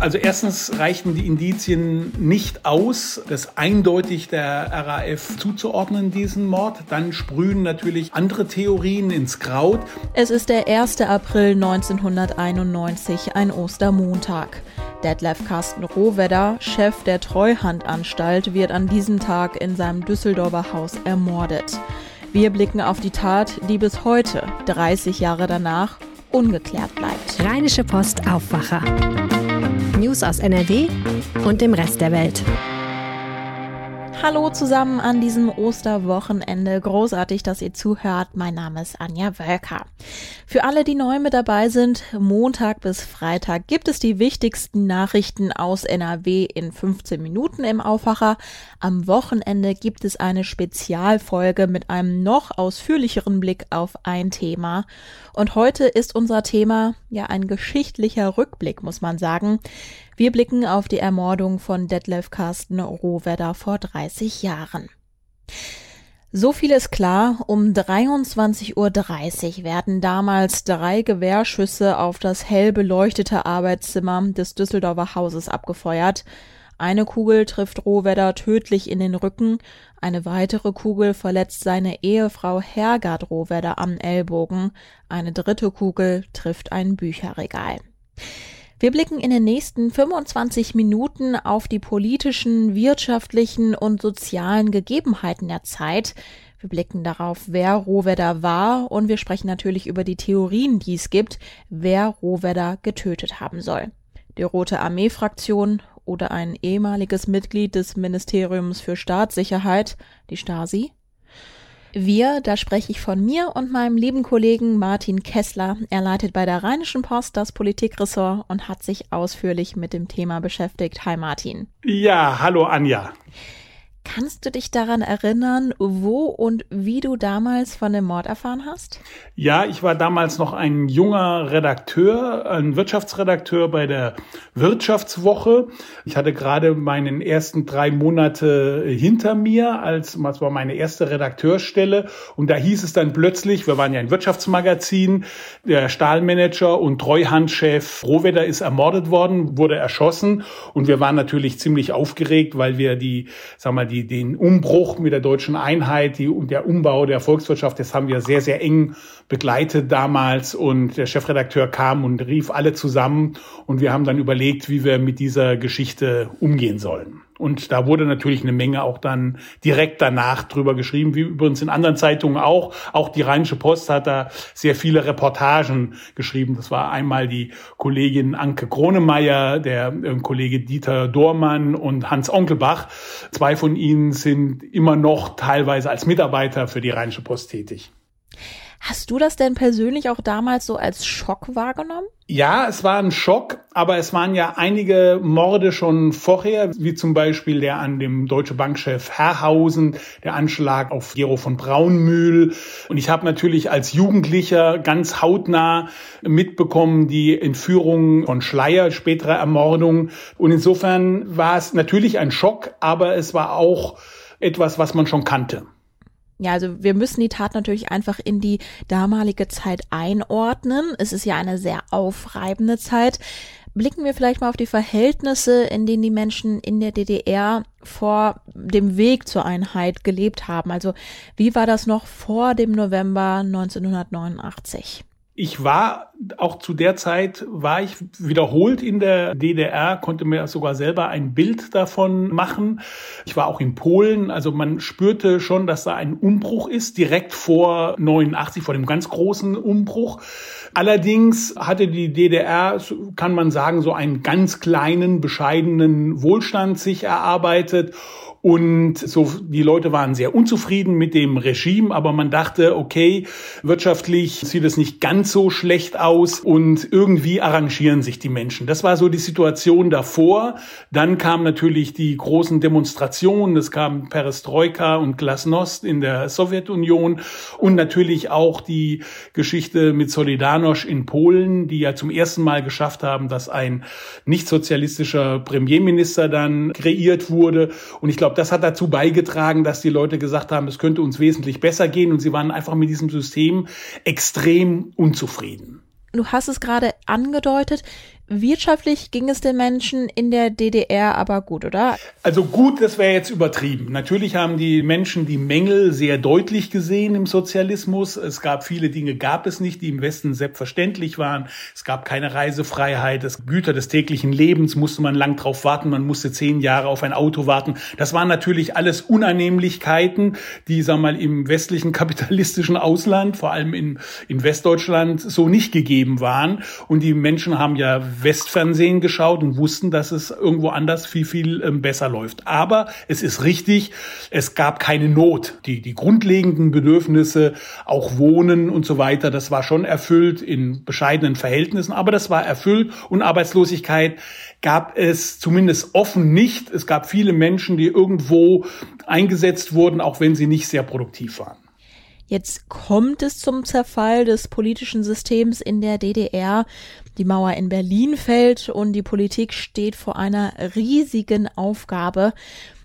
Also erstens reichten die Indizien nicht aus, das eindeutig der RAF zuzuordnen, diesen Mord. Dann sprühen natürlich andere Theorien ins Kraut. Es ist der 1. April 1991, ein Ostermontag. Detlef Carsten Rohwedder, Chef der Treuhandanstalt, wird an diesem Tag in seinem Düsseldorfer Haus ermordet. Wir blicken auf die Tat, die bis heute, 30 Jahre danach, ungeklärt bleibt. Rheinische Post Aufwacher. News aus NRW und dem Rest der Welt. Hallo zusammen an diesem Osterwochenende. Großartig, dass ihr zuhört. Mein Name ist Anja Wölker. Für alle, die neu mit dabei sind, Montag bis Freitag gibt es die wichtigsten Nachrichten aus NRW in 15 Minuten im Aufwacher. Am Wochenende gibt es eine Spezialfolge mit einem noch ausführlicheren Blick auf ein Thema. Und heute ist unser Thema ja ein geschichtlicher Rückblick, muss man sagen. Wir blicken auf die Ermordung von Detlef Carsten Rohwedder vor 30 Jahren. So viel ist klar, um 23.30 Uhr werden damals drei Gewehrschüsse auf das hell beleuchtete Arbeitszimmer des Düsseldorfer Hauses abgefeuert. Eine Kugel trifft Rohwedder tödlich in den Rücken, eine weitere Kugel verletzt seine Ehefrau Hergard Rohwedder am Ellbogen, eine dritte Kugel trifft ein Bücherregal. Wir blicken in den nächsten 25 Minuten auf die politischen, wirtschaftlichen und sozialen Gegebenheiten der Zeit. Wir blicken darauf, wer Rohwedder war und wir sprechen natürlich über die Theorien, die es gibt, wer Rohwedder getötet haben soll. Die Rote Armee-Fraktion oder ein ehemaliges Mitglied des Ministeriums für Staatssicherheit, die Stasi? Wir, da spreche ich von mir und meinem lieben Kollegen Martin Kessler. Er leitet bei der Rheinischen Post das Politikressort und hat sich ausführlich mit dem Thema beschäftigt. Hi Martin. Ja, hallo Anja. Kannst du dich daran erinnern, wo und wie du damals von dem Mord erfahren hast? Ja, ich war damals noch ein junger Redakteur, ein Wirtschaftsredakteur bei der Wirtschaftswoche. Ich hatte gerade meinen ersten drei Monate hinter mir, als das war meine erste Redakteurstelle. Und da hieß es dann plötzlich, wir waren ja ein Wirtschaftsmagazin, der Stahlmanager und Treuhandchef Rohwedder ist ermordet worden, wurde erschossen. Und wir waren natürlich ziemlich aufgeregt, weil wir die, sag mal, die, den Umbruch mit der deutschen Einheit, die, der Umbau der Volkswirtschaft, das haben wir sehr, sehr eng begleitet damals. Und der Chefredakteur kam und rief alle zusammen. Und wir haben dann überlegt, wie wir mit dieser Geschichte umgehen sollen. Und da wurde natürlich eine Menge auch dann direkt danach drüber geschrieben, wie übrigens in anderen Zeitungen auch. Auch die Rheinische Post hat da sehr viele Reportagen geschrieben. Das war einmal die Kollegin Anke Kronemeyer, der äh, Kollege Dieter Dormann und Hans Onkelbach. Zwei von ihnen sind immer noch teilweise als Mitarbeiter für die Rheinische Post tätig. Hast du das denn persönlich auch damals so als Schock wahrgenommen? Ja, es war ein Schock, aber es waren ja einige Morde schon vorher, wie zum Beispiel der an dem Deutsche Bankchef Herrhausen, der Anschlag auf Gero von Braunmühl. Und ich habe natürlich als Jugendlicher ganz hautnah mitbekommen die Entführung von Schleier, spätere Ermordung. Und insofern war es natürlich ein Schock, aber es war auch etwas, was man schon kannte. Ja, also wir müssen die Tat natürlich einfach in die damalige Zeit einordnen. Es ist ja eine sehr aufreibende Zeit. Blicken wir vielleicht mal auf die Verhältnisse, in denen die Menschen in der DDR vor dem Weg zur Einheit gelebt haben. Also wie war das noch vor dem November 1989? Ich war auch zu der Zeit, war ich wiederholt in der DDR, konnte mir sogar selber ein Bild davon machen. Ich war auch in Polen, also man spürte schon, dass da ein Umbruch ist, direkt vor 89, vor dem ganz großen Umbruch. Allerdings hatte die DDR, kann man sagen, so einen ganz kleinen, bescheidenen Wohlstand sich erarbeitet und so, die Leute waren sehr unzufrieden mit dem Regime, aber man dachte, okay, wirtschaftlich sieht es nicht ganz so schlecht aus und irgendwie arrangieren sich die Menschen. Das war so die Situation davor. Dann kamen natürlich die großen Demonstrationen. Es kam Perestroika und Glasnost in der Sowjetunion und natürlich auch die Geschichte mit Solidarność in Polen, die ja zum ersten Mal geschafft haben, dass ein nicht sozialistischer Premierminister dann kreiert wurde. Und ich glaube, glaube, das hat dazu beigetragen, dass die Leute gesagt haben, es könnte uns wesentlich besser gehen und sie waren einfach mit diesem System extrem unzufrieden. Du hast es gerade angedeutet. Wirtschaftlich ging es den Menschen in der DDR aber gut, oder? Also gut, das wäre jetzt übertrieben. Natürlich haben die Menschen die Mängel sehr deutlich gesehen im Sozialismus. Es gab viele Dinge, gab es nicht, die im Westen selbstverständlich waren. Es gab keine Reisefreiheit. Das Güter des täglichen Lebens musste man lang drauf warten. Man musste zehn Jahre auf ein Auto warten. Das waren natürlich alles Unannehmlichkeiten, die, sag mal, im westlichen kapitalistischen Ausland, vor allem in, in Westdeutschland, so nicht gegeben waren. Und die Menschen haben ja Westfernsehen geschaut und wussten, dass es irgendwo anders viel, viel ähm, besser läuft. Aber es ist richtig, es gab keine Not. Die, die grundlegenden Bedürfnisse, auch Wohnen und so weiter, das war schon erfüllt in bescheidenen Verhältnissen, aber das war erfüllt und Arbeitslosigkeit gab es zumindest offen nicht. Es gab viele Menschen, die irgendwo eingesetzt wurden, auch wenn sie nicht sehr produktiv waren. Jetzt kommt es zum Zerfall des politischen Systems in der DDR. Die Mauer in Berlin fällt und die Politik steht vor einer riesigen Aufgabe.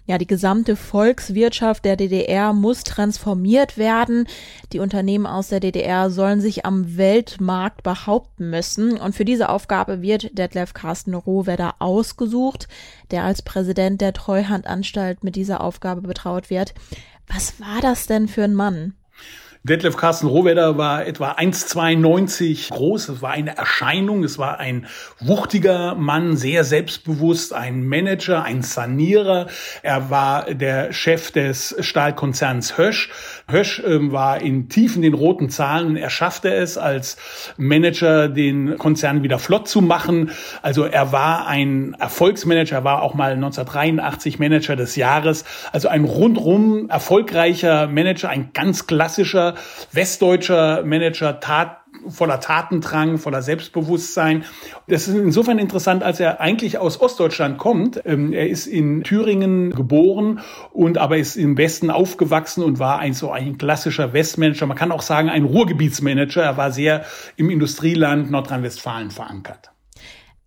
Ja, die gesamte Volkswirtschaft der DDR muss transformiert werden. Die Unternehmen aus der DDR sollen sich am Weltmarkt behaupten müssen. Und für diese Aufgabe wird Detlef Carsten Rohwedder ausgesucht, der als Präsident der Treuhandanstalt mit dieser Aufgabe betraut wird. Was war das denn für ein Mann? Detlef Carsten Rohwedder war etwa 1,92 groß. Es war eine Erscheinung. Es war ein wuchtiger Mann, sehr selbstbewusst, ein Manager, ein Sanierer. Er war der Chef des Stahlkonzerns Hösch. Hösch äh, war in tiefen den roten Zahlen. Er schaffte es als Manager, den Konzern wieder flott zu machen. Also er war ein Erfolgsmanager. Er war auch mal 1983 Manager des Jahres. Also ein rundrum erfolgreicher Manager, ein ganz klassischer westdeutscher Manager, tat voller Tatendrang, voller Selbstbewusstsein. Das ist insofern interessant, als er eigentlich aus Ostdeutschland kommt. Ähm, er ist in Thüringen geboren und aber ist im Westen aufgewachsen und war ein so ein klassischer Westmanager. Man kann auch sagen, ein Ruhrgebietsmanager. Er war sehr im Industrieland Nordrhein-Westfalen verankert.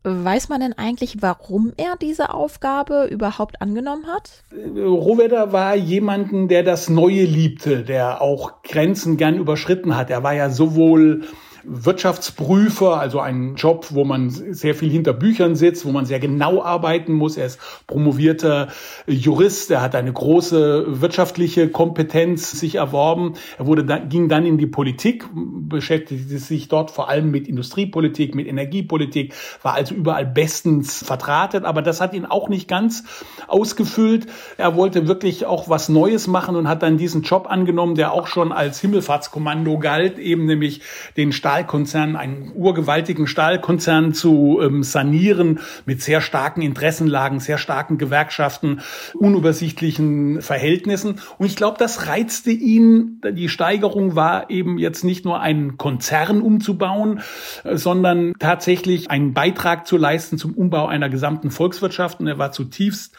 Weiß man denn eigentlich, warum er diese Aufgabe überhaupt angenommen hat? Rohwedder war jemanden, der das Neue liebte, der auch Grenzen gern überschritten hat. Er war ja sowohl Wirtschaftsprüfer, also ein Job, wo man sehr viel hinter Büchern sitzt, wo man sehr genau arbeiten muss. Er ist promovierter Jurist, er hat eine große wirtschaftliche Kompetenz sich erworben. Er wurde dann, ging dann in die Politik, beschäftigte sich dort vor allem mit Industriepolitik, mit Energiepolitik, war also überall bestens vertratet, aber das hat ihn auch nicht ganz ausgefüllt. Er wollte wirklich auch was Neues machen und hat dann diesen Job angenommen, der auch schon als Himmelfahrtskommando galt, eben nämlich den Stahl Stahlkonzern, einen urgewaltigen Stahlkonzern zu ähm, sanieren mit sehr starken Interessenlagen, sehr starken Gewerkschaften, unübersichtlichen Verhältnissen. Und ich glaube, das reizte ihn. Die Steigerung war eben jetzt nicht nur einen Konzern umzubauen, äh, sondern tatsächlich einen Beitrag zu leisten zum Umbau einer gesamten Volkswirtschaft. Und er war zutiefst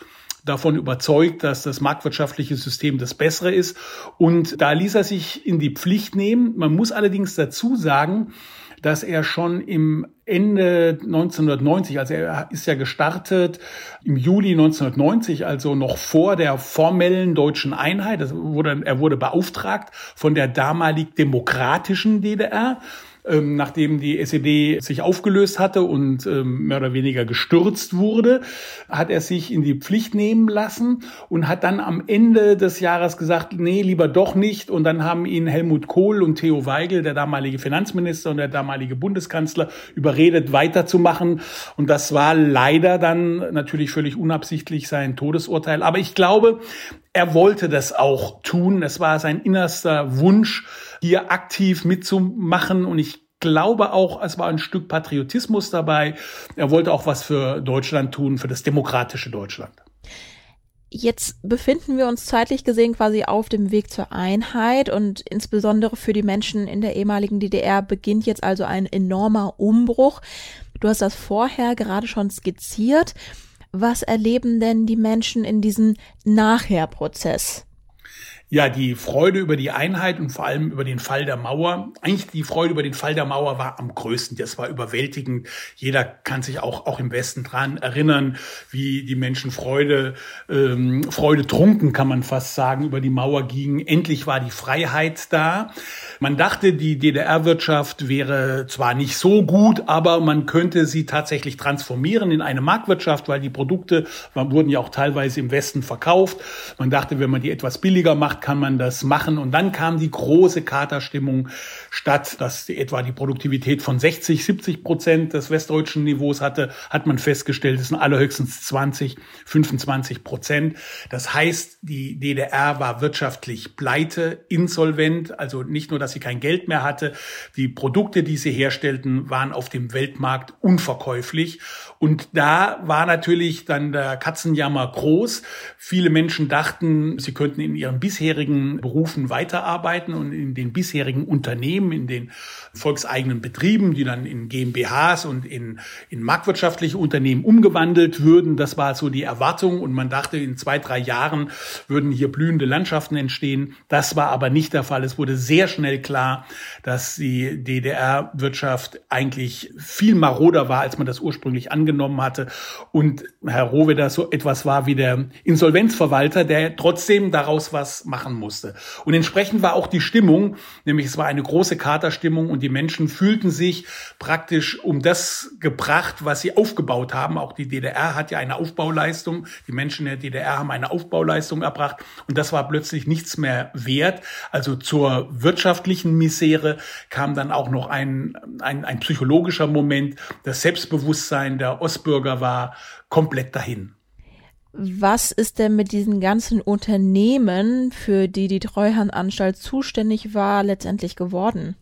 davon überzeugt, dass das marktwirtschaftliche System das bessere ist. Und da ließ er sich in die Pflicht nehmen. Man muss allerdings dazu sagen, dass er schon im Ende 1990, also er ist ja gestartet im Juli 1990, also noch vor der formellen deutschen Einheit. Wurde, er wurde beauftragt von der damalig demokratischen DDR ähm, nachdem die SED sich aufgelöst hatte und ähm, mehr oder weniger gestürzt wurde, hat er sich in die Pflicht nehmen lassen und hat dann am Ende des Jahres gesagt, nee, lieber doch nicht. Und dann haben ihn Helmut Kohl und Theo Weigel, der damalige Finanzminister und der damalige Bundeskanzler, überredet, weiterzumachen. Und das war leider dann natürlich völlig unabsichtlich sein Todesurteil. Aber ich glaube, er wollte das auch tun. Es war sein innerster Wunsch, hier aktiv mitzumachen. Und ich glaube auch, es war ein Stück Patriotismus dabei. Er wollte auch was für Deutschland tun, für das demokratische Deutschland. Jetzt befinden wir uns zeitlich gesehen quasi auf dem Weg zur Einheit und insbesondere für die Menschen in der ehemaligen DDR beginnt jetzt also ein enormer Umbruch. Du hast das vorher gerade schon skizziert. Was erleben denn die Menschen in diesem Nachherprozess? Ja, die Freude über die Einheit und vor allem über den Fall der Mauer, eigentlich die Freude über den Fall der Mauer war am größten. Das war überwältigend. Jeder kann sich auch, auch im Westen dran erinnern, wie die Menschen Freude, ähm, Freude trunken, kann man fast sagen, über die Mauer gingen. Endlich war die Freiheit da. Man dachte, die DDR-Wirtschaft wäre zwar nicht so gut, aber man könnte sie tatsächlich transformieren in eine Marktwirtschaft, weil die Produkte wurden ja auch teilweise im Westen verkauft. Man dachte, wenn man die etwas billiger macht, kann man das machen. Und dann kam die große Katerstimmung statt, dass etwa die Produktivität von 60, 70 Prozent des westdeutschen Niveaus hatte, hat man festgestellt, es sind allerhöchstens 20, 25 Prozent. Das heißt, die DDR war wirtschaftlich pleite, insolvent, also nicht nur, dass sie kein Geld mehr hatte, die Produkte, die sie herstellten, waren auf dem Weltmarkt unverkäuflich. Und da war natürlich dann der Katzenjammer groß. Viele Menschen dachten, sie könnten in ihren bisherigen Berufen weiterarbeiten und in den bisherigen Unternehmen, in den volkseigenen Betrieben, die dann in GmbHs und in, in marktwirtschaftliche Unternehmen umgewandelt würden. Das war so die Erwartung. Und man dachte, in zwei, drei Jahren würden hier blühende Landschaften entstehen. Das war aber nicht der Fall. Es wurde sehr schnell klar, dass die DDR-Wirtschaft eigentlich viel maroder war, als man das ursprünglich angenommen angenommen hatte. Und Herr Rohweder so etwas war wie der Insolvenzverwalter, der trotzdem daraus was machen musste. Und entsprechend war auch die Stimmung, nämlich es war eine große Katerstimmung und die Menschen fühlten sich praktisch um das gebracht, was sie aufgebaut haben. Auch die DDR hat ja eine Aufbauleistung. Die Menschen der DDR haben eine Aufbauleistung erbracht und das war plötzlich nichts mehr wert. Also zur wirtschaftlichen Misere kam dann auch noch ein, ein, ein psychologischer Moment, das Selbstbewusstsein der Ostbürger war komplett dahin. Was ist denn mit diesen ganzen Unternehmen, für die die Treuhandanstalt zuständig war, letztendlich geworden?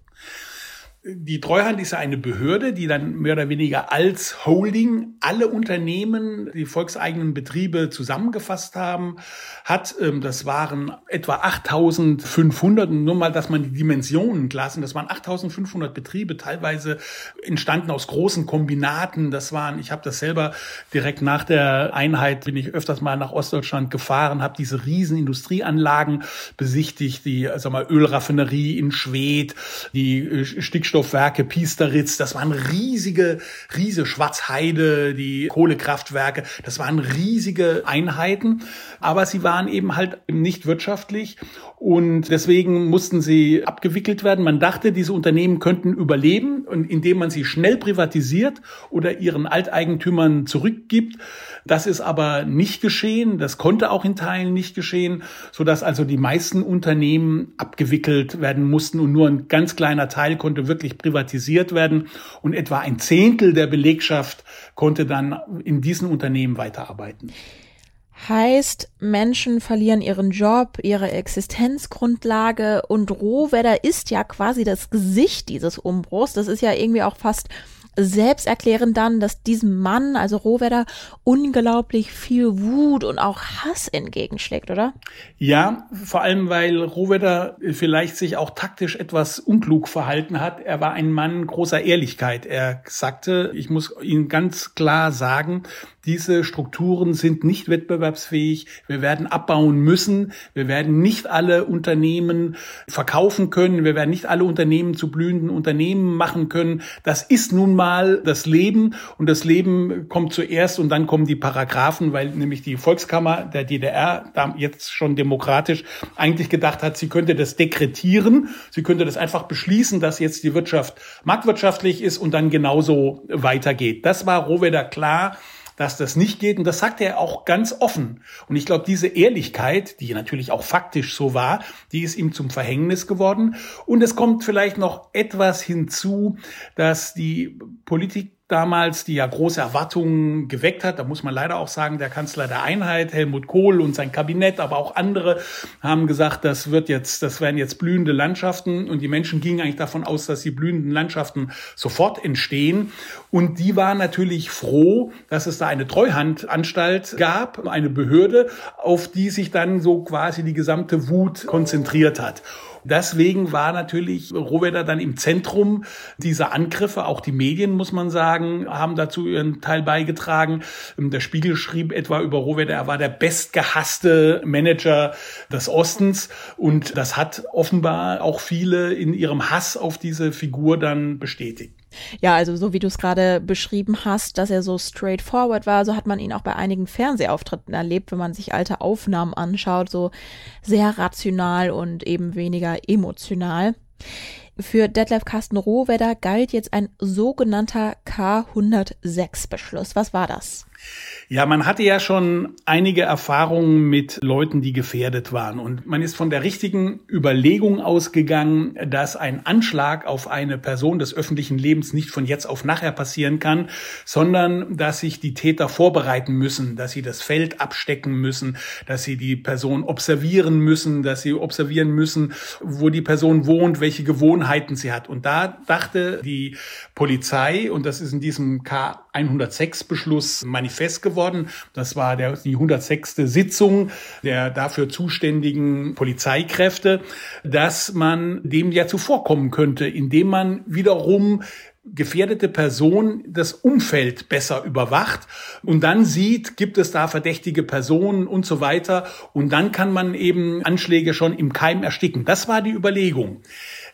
Die Treuhand ist ja eine Behörde, die dann mehr oder weniger als Holding alle Unternehmen, die volkseigenen Betriebe zusammengefasst haben, hat. Ähm, das waren etwa 8500, nur mal, dass man die Dimensionen klar sind. Das waren 8500 Betriebe, teilweise entstanden aus großen Kombinaten. Das waren, ich habe das selber direkt nach der Einheit, bin ich öfters mal nach Ostdeutschland gefahren, habe diese riesen Industrieanlagen besichtigt, die sag mal, Ölraffinerie in Schwedt, die äh, Stickstoff Wasserstoffwerke, Piesteritz, das waren riesige, riesige Schwarzheide, die Kohlekraftwerke, das waren riesige Einheiten, aber sie waren eben halt nicht wirtschaftlich und deswegen mussten sie abgewickelt werden. Man dachte, diese Unternehmen könnten überleben, indem man sie schnell privatisiert oder ihren Alteigentümern zurückgibt. Das ist aber nicht geschehen. Das konnte auch in Teilen nicht geschehen, sodass also die meisten Unternehmen abgewickelt werden mussten und nur ein ganz kleiner Teil konnte wirklich privatisiert werden und etwa ein Zehntel der Belegschaft konnte dann in diesen Unternehmen weiterarbeiten. Heißt, Menschen verlieren ihren Job, ihre Existenzgrundlage und Rohwedder ist ja quasi das Gesicht dieses Umbruchs. Das ist ja irgendwie auch fast selbst erklären dann, dass diesem Mann, also Rohwedder, unglaublich viel Wut und auch Hass entgegenschlägt, oder? Ja, vor allem, weil Rohwedder vielleicht sich auch taktisch etwas unklug verhalten hat. Er war ein Mann großer Ehrlichkeit. Er sagte, ich muss Ihnen ganz klar sagen, diese Strukturen sind nicht wettbewerbsfähig. Wir werden abbauen müssen. Wir werden nicht alle Unternehmen verkaufen können. Wir werden nicht alle Unternehmen zu blühenden Unternehmen machen können. Das ist nun mal das Leben und das Leben kommt zuerst und dann kommen die Paragraphen, weil nämlich die Volkskammer der DDR, jetzt schon demokratisch, eigentlich gedacht hat, sie könnte das dekretieren. Sie könnte das einfach beschließen, dass jetzt die Wirtschaft marktwirtschaftlich ist und dann genauso weitergeht. Das war Rohwedder klar dass das nicht geht. Und das sagt er auch ganz offen. Und ich glaube, diese Ehrlichkeit, die natürlich auch faktisch so war, die ist ihm zum Verhängnis geworden. Und es kommt vielleicht noch etwas hinzu, dass die Politik damals, die ja große Erwartungen geweckt hat. Da muss man leider auch sagen, der Kanzler der Einheit, Helmut Kohl und sein Kabinett, aber auch andere haben gesagt, das wird jetzt, das werden jetzt blühende Landschaften und die Menschen gingen eigentlich davon aus, dass die blühenden Landschaften sofort entstehen. Und die waren natürlich froh, dass es da eine Treuhandanstalt gab, eine Behörde, auf die sich dann so quasi die gesamte Wut konzentriert hat. Deswegen war natürlich Rohwedder dann im Zentrum dieser Angriffe. Auch die Medien, muss man sagen, haben dazu ihren Teil beigetragen. Der Spiegel schrieb etwa über Rohwedder, er war der bestgehasste Manager des Ostens. Und das hat offenbar auch viele in ihrem Hass auf diese Figur dann bestätigt. Ja, also so wie du es gerade beschrieben hast, dass er so straightforward war, so hat man ihn auch bei einigen Fernsehauftritten erlebt, wenn man sich alte Aufnahmen anschaut, so sehr rational und eben weniger emotional. Für Detlef Carsten Rohwedder galt jetzt ein sogenannter K106-Beschluss. Was war das? Ja, man hatte ja schon einige Erfahrungen mit Leuten, die gefährdet waren. Und man ist von der richtigen Überlegung ausgegangen, dass ein Anschlag auf eine Person des öffentlichen Lebens nicht von jetzt auf nachher passieren kann, sondern dass sich die Täter vorbereiten müssen, dass sie das Feld abstecken müssen, dass sie die Person observieren müssen, dass sie observieren müssen, wo die Person wohnt, welche Gewohnheiten sie hat. Und da dachte die Polizei, und das ist in diesem K106-Beschluss manifest geworden. Das war der, die 106. Sitzung der dafür zuständigen Polizeikräfte, dass man dem ja zuvorkommen könnte, indem man wiederum gefährdete Person das Umfeld besser überwacht und dann sieht, gibt es da verdächtige Personen und so weiter und dann kann man eben Anschläge schon im Keim ersticken. Das war die Überlegung.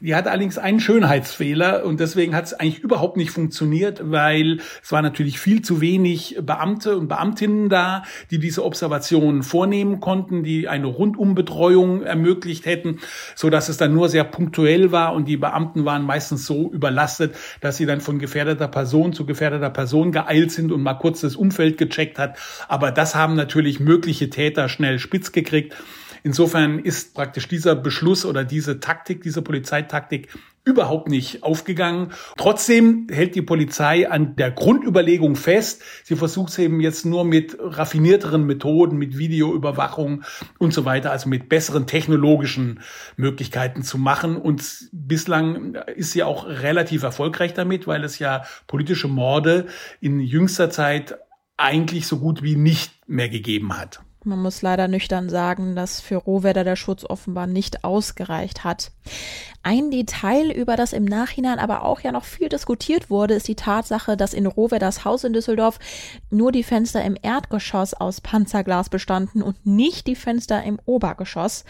Die hatte allerdings einen Schönheitsfehler und deswegen hat es eigentlich überhaupt nicht funktioniert, weil es war natürlich viel zu wenig Beamte und Beamtinnen da, die diese Observationen vornehmen konnten, die eine Rundumbetreuung ermöglicht hätten, so dass es dann nur sehr punktuell war und die Beamten waren meistens so überlastet, dass sie dann von gefährdeter Person zu gefährdeter Person geeilt sind und mal kurz das Umfeld gecheckt hat. Aber das haben natürlich mögliche Täter schnell spitz gekriegt. Insofern ist praktisch dieser Beschluss oder diese Taktik, diese Polizeitaktik überhaupt nicht aufgegangen. Trotzdem hält die Polizei an der Grundüberlegung fest. Sie versucht es eben jetzt nur mit raffinierteren Methoden, mit Videoüberwachung und so weiter, also mit besseren technologischen Möglichkeiten zu machen. Und bislang ist sie auch relativ erfolgreich damit, weil es ja politische Morde in jüngster Zeit eigentlich so gut wie nicht mehr gegeben hat. Man muss leider nüchtern sagen, dass für Rohwedder der Schutz offenbar nicht ausgereicht hat. Ein Detail, über das im Nachhinein aber auch ja noch viel diskutiert wurde, ist die Tatsache, dass in Rohwedders Haus in Düsseldorf nur die Fenster im Erdgeschoss aus Panzerglas bestanden und nicht die Fenster im Obergeschoss.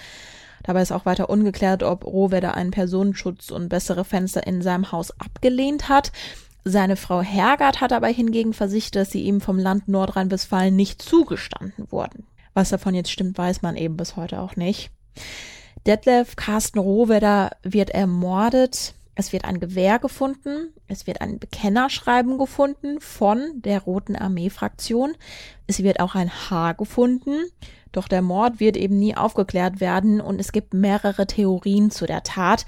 Dabei ist auch weiter ungeklärt, ob Rohwedder einen Personenschutz und bessere Fenster in seinem Haus abgelehnt hat. Seine Frau Hergard hat aber hingegen versichert, dass sie ihm vom Land Nordrhein-Westfalen nicht zugestanden wurden. Was davon jetzt stimmt, weiß man eben bis heute auch nicht. Detlef Carsten Rohwedder wird ermordet. Es wird ein Gewehr gefunden. Es wird ein Bekennerschreiben gefunden von der Roten Armee-Fraktion. Es wird auch ein Haar gefunden. Doch der Mord wird eben nie aufgeklärt werden und es gibt mehrere Theorien zu der Tat.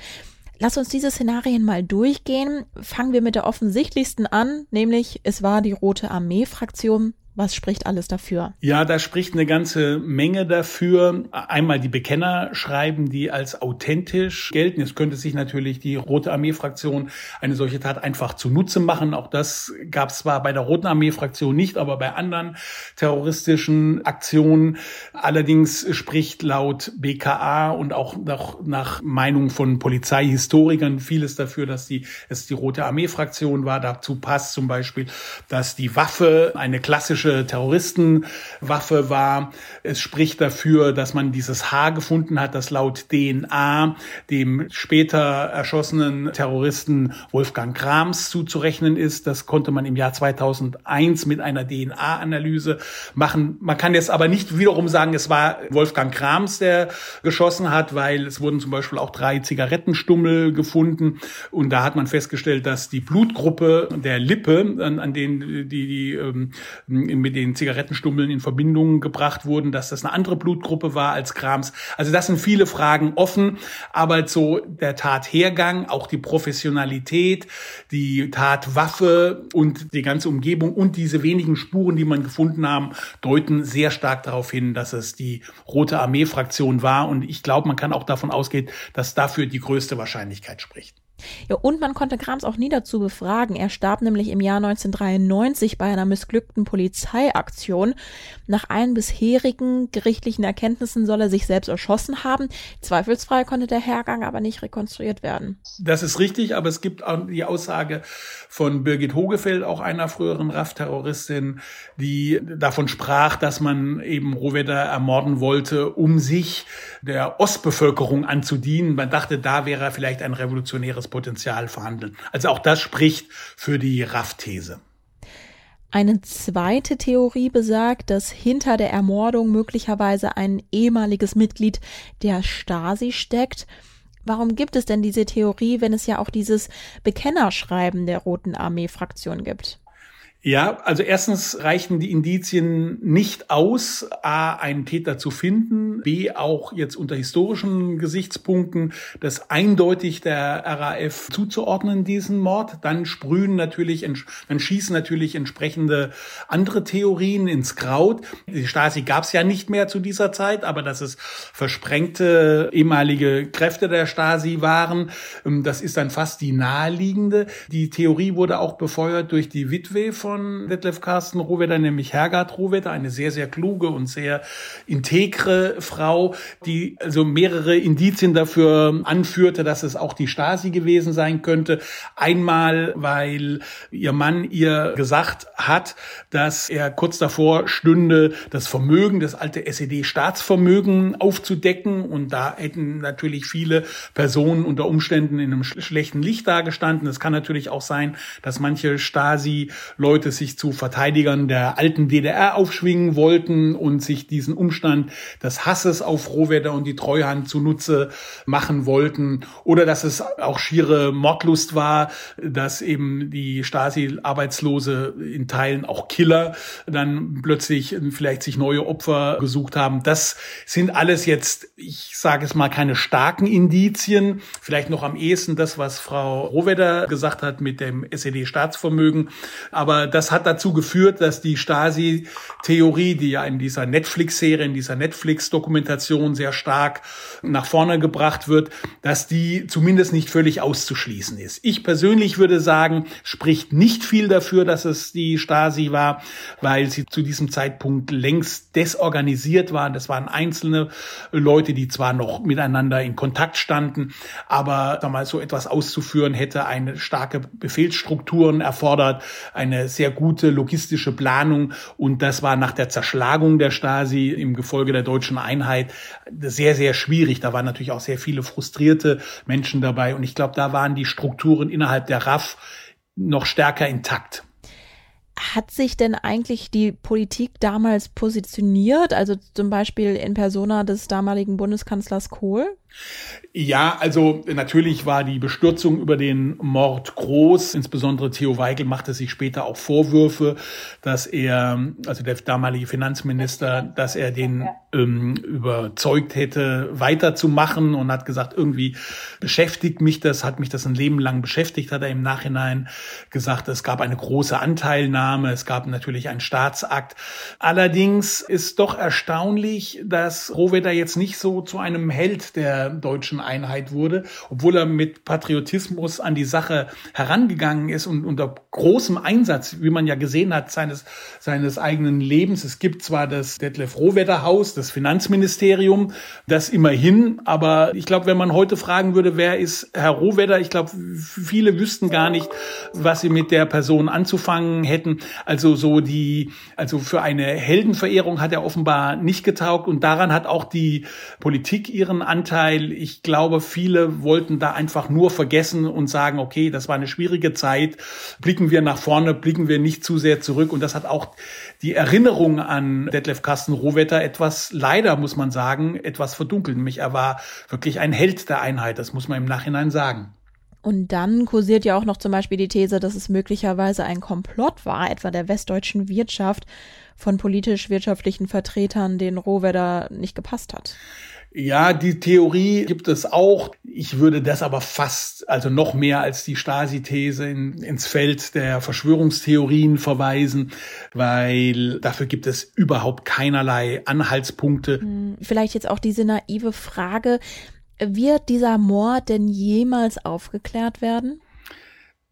Lass uns diese Szenarien mal durchgehen. Fangen wir mit der offensichtlichsten an, nämlich es war die Rote Armee-Fraktion, was spricht alles dafür? Ja, da spricht eine ganze Menge dafür. Einmal die Bekenner schreiben, die als authentisch gelten. Es könnte sich natürlich die Rote Armee-Fraktion eine solche Tat einfach zunutze machen. Auch das gab es zwar bei der Roten Armee-Fraktion nicht, aber bei anderen terroristischen Aktionen. Allerdings spricht laut BKA und auch nach, nach Meinung von Polizeihistorikern vieles dafür, dass die, es die Rote Armee-Fraktion war. Dazu passt zum Beispiel, dass die Waffe eine klassische klassische Terroristenwaffe war. Es spricht dafür, dass man dieses Haar gefunden hat, das laut DNA dem später erschossenen Terroristen Wolfgang Krams zuzurechnen ist. Das konnte man im Jahr 2001 mit einer DNA-Analyse machen. Man kann jetzt aber nicht wiederum sagen, es war Wolfgang Krams, der geschossen hat, weil es wurden zum Beispiel auch drei Zigarettenstummel gefunden und da hat man festgestellt, dass die Blutgruppe der Lippe, an, an denen die, die ähm, mit den Zigarettenstummeln in Verbindung gebracht wurden, dass das eine andere Blutgruppe war als Krams. Also das sind viele Fragen offen, aber so der Tathergang, auch die Professionalität, die Tatwaffe und die ganze Umgebung und diese wenigen Spuren, die man gefunden haben, deuten sehr stark darauf hin, dass es die Rote Armee-Fraktion war und ich glaube, man kann auch davon ausgehen, dass dafür die größte Wahrscheinlichkeit spricht. Ja, und man konnte Grams auch nie dazu befragen. Er starb nämlich im Jahr 1993 bei einer missglückten Polizeiaktion. Nach allen bisherigen gerichtlichen Erkenntnissen soll er sich selbst erschossen haben. Zweifelsfrei konnte der Hergang aber nicht rekonstruiert werden. Das ist richtig, aber es gibt auch die Aussage von Birgit Hogefeld, auch einer früheren RAF-Terroristin, die davon sprach, dass man eben Rohwedder ermorden wollte, um sich der Ostbevölkerung anzudienen. Man dachte, da wäre vielleicht ein revolutionäres Potenzial vorhanden. Also auch das spricht für die RAF-These. Eine zweite Theorie besagt, dass hinter der Ermordung möglicherweise ein ehemaliges Mitglied der Stasi steckt. Warum gibt es denn diese Theorie, wenn es ja auch dieses Bekennerschreiben der Roten Armee-Fraktion gibt? Ja, also erstens reichen die Indizien nicht aus, A, einen Täter zu finden, B, auch jetzt unter historischen Gesichtspunkten das eindeutig der RAF zuzuordnen, diesen Mord. Dann sprühen natürlich, dann schießen natürlich entsprechende andere Theorien ins Kraut. Die Stasi gab es ja nicht mehr zu dieser Zeit, aber dass es versprengte ehemalige Kräfte der Stasi waren, ähm, das ist dann fast die naheliegende. Die Theorie wurde auch befeuert durch die Witwe von von Detlef Carsten Rohwedder, nämlich Hergard Rohwedder, eine sehr, sehr kluge und sehr integre Frau, die also mehrere Indizien dafür anführte, dass es auch die Stasi gewesen sein könnte. Einmal, weil ihr Mann ihr gesagt hat, dass er kurz davor stünde, das Vermögen, das alte SED-Staatsvermögen aufzudecken. Und da hätten natürlich viele Personen unter Umständen in einem schlechten Licht dargestanden. Es kann natürlich auch sein, dass manche Stasi-Leute Leute sich zu Verteidigern der alten DDR aufschwingen wollten und sich diesen Umstand des Hasses auf Rohwedder und die Treuhand zunutze machen wollten. Oder dass es auch schiere Mordlust war, dass eben die Stasi-Arbeitslose in Teilen auch Killer dann plötzlich vielleicht sich neue Opfer gesucht haben. Das sind alles jetzt, ich sage es mal, keine starken Indizien. Vielleicht noch am ehesten das, was Frau Rohwedder gesagt hat mit dem SED-Staatsvermögen. Aber das hat dazu geführt, dass die Stasi-Theorie, die ja in dieser Netflix-Serie, in dieser Netflix-Dokumentation sehr stark nach vorne gebracht wird, dass die zumindest nicht völlig auszuschließen ist. Ich persönlich würde sagen, spricht nicht viel dafür, dass es die Stasi war, weil sie zu diesem Zeitpunkt längst desorganisiert waren. Das waren einzelne Leute, die zwar noch miteinander in Kontakt standen, aber mal, so etwas auszuführen hätte eine starke Befehlsstrukturen erfordert, eine sehr gute logistische Planung und das war nach der Zerschlagung der Stasi im Gefolge der deutschen Einheit sehr, sehr schwierig. Da waren natürlich auch sehr viele frustrierte Menschen dabei und ich glaube, da waren die Strukturen innerhalb der RAF noch stärker intakt. Hat sich denn eigentlich die Politik damals positioniert, also zum Beispiel in Persona des damaligen Bundeskanzlers Kohl? Ja, also natürlich war die Bestürzung über den Mord groß. Insbesondere Theo Weigel machte sich später auch Vorwürfe, dass er, also der damalige Finanzminister, dass er den ähm, überzeugt hätte, weiterzumachen und hat gesagt, irgendwie beschäftigt mich das, hat mich das ein Leben lang beschäftigt, hat er im Nachhinein gesagt. Es gab eine große Anteilnahme, es gab natürlich einen Staatsakt. Allerdings ist doch erstaunlich, dass Rohwedder jetzt nicht so zu einem Held der deutschen Einheit wurde, obwohl er mit Patriotismus an die Sache herangegangen ist und unter großem Einsatz, wie man ja gesehen hat, seines, seines eigenen Lebens. Es gibt zwar das Detlef Rohwetter Haus, das Finanzministerium, das immerhin, aber ich glaube, wenn man heute fragen würde, wer ist Herr Rohwetter, ich glaube, viele wüssten gar nicht, was sie mit der Person anzufangen hätten. Also so die, also für eine Heldenverehrung hat er offenbar nicht getaugt und daran hat auch die Politik ihren Anteil weil ich glaube, viele wollten da einfach nur vergessen und sagen, okay, das war eine schwierige Zeit, blicken wir nach vorne, blicken wir nicht zu sehr zurück. Und das hat auch die Erinnerung an Detlef Carsten Rohwetter etwas, leider muss man sagen, etwas verdunkelt. Nämlich er war wirklich ein Held der Einheit, das muss man im Nachhinein sagen. Und dann kursiert ja auch noch zum Beispiel die These, dass es möglicherweise ein Komplott war, etwa der westdeutschen Wirtschaft von politisch-wirtschaftlichen Vertretern, denen Rohwedder nicht gepasst hat. Ja, die Theorie gibt es auch. Ich würde das aber fast, also noch mehr als die Stasi-These in, ins Feld der Verschwörungstheorien verweisen, weil dafür gibt es überhaupt keinerlei Anhaltspunkte. Hm, vielleicht jetzt auch diese naive Frage, Wird dieser Mord denn jemals aufgeklärt werden?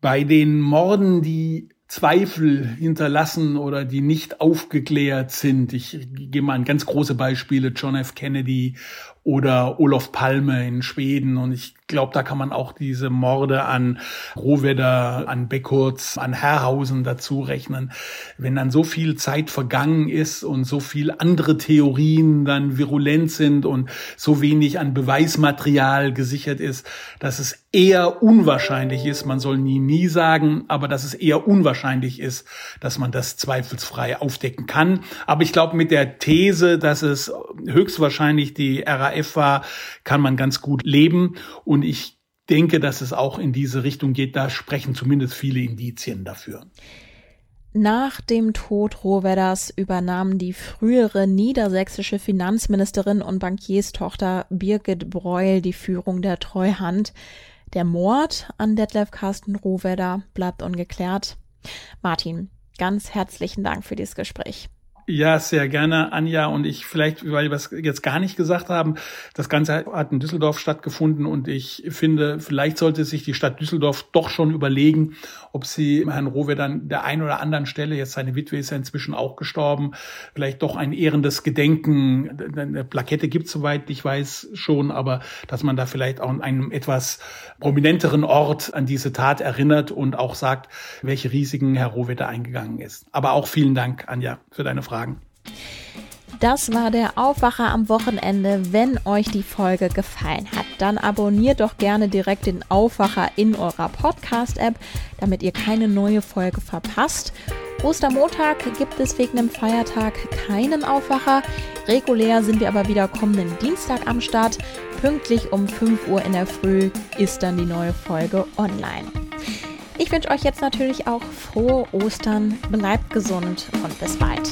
Bei den Morden, die Zweifel hinterlassen oder die nicht aufgeklärt sind. Ich gehe mal an ganz große Beispiele, John F. Kennedy oder Olof Palme in Schweden. Und ich glaube, da kann man auch diese Morde an Rohwedder, an Beckurz, an Herrhausen dazu rechnen. Wenn dann so viel Zeit vergangen ist und so viel andere Theorien dann virulent sind und so wenig an Beweismaterial gesichert ist, dass es eher unwahrscheinlich ist, man soll nie, nie sagen, aber dass es eher unwahrscheinlich ist, dass man das zweifelsfrei aufdecken kann. Aber ich glaube, mit der These, dass es höchstwahrscheinlich die RAF war, kann man ganz gut leben. Und ich denke, dass es auch in diese Richtung geht. Da sprechen zumindest viele Indizien dafür. Nach dem Tod Rohwedders übernahm die frühere niedersächsische Finanzministerin und Bankierstochter Birgit Breuel die Führung der Treuhand. Der Mord an Detlef Carsten Rohwedder bleibt ungeklärt. Martin, ganz herzlichen Dank für dieses Gespräch. Ja, sehr gerne, Anja. Und ich vielleicht, weil wir es jetzt gar nicht gesagt haben, das Ganze hat in Düsseldorf stattgefunden und ich finde, vielleicht sollte sich die Stadt Düsseldorf doch schon überlegen, ob sie Herrn Rowe dann der einen oder anderen Stelle, jetzt seine Witwe ist ja inzwischen auch gestorben, vielleicht doch ein ehrendes Gedenken, eine Plakette gibt soweit, ich weiß schon, aber dass man da vielleicht auch an einem etwas prominenteren Ort an diese Tat erinnert und auch sagt, welche Risiken Herr Rowe da eingegangen ist. Aber auch vielen Dank, Anja, für deine Frage. Fragen. Das war der Aufwacher am Wochenende. Wenn euch die Folge gefallen hat, dann abonniert doch gerne direkt den Aufwacher in eurer Podcast-App, damit ihr keine neue Folge verpasst. Ostermontag gibt es wegen dem Feiertag keinen Aufwacher. Regulär sind wir aber wieder kommenden Dienstag am Start. Pünktlich um 5 Uhr in der Früh ist dann die neue Folge online. Ich wünsche euch jetzt natürlich auch frohe Ostern, bleibt gesund und bis bald.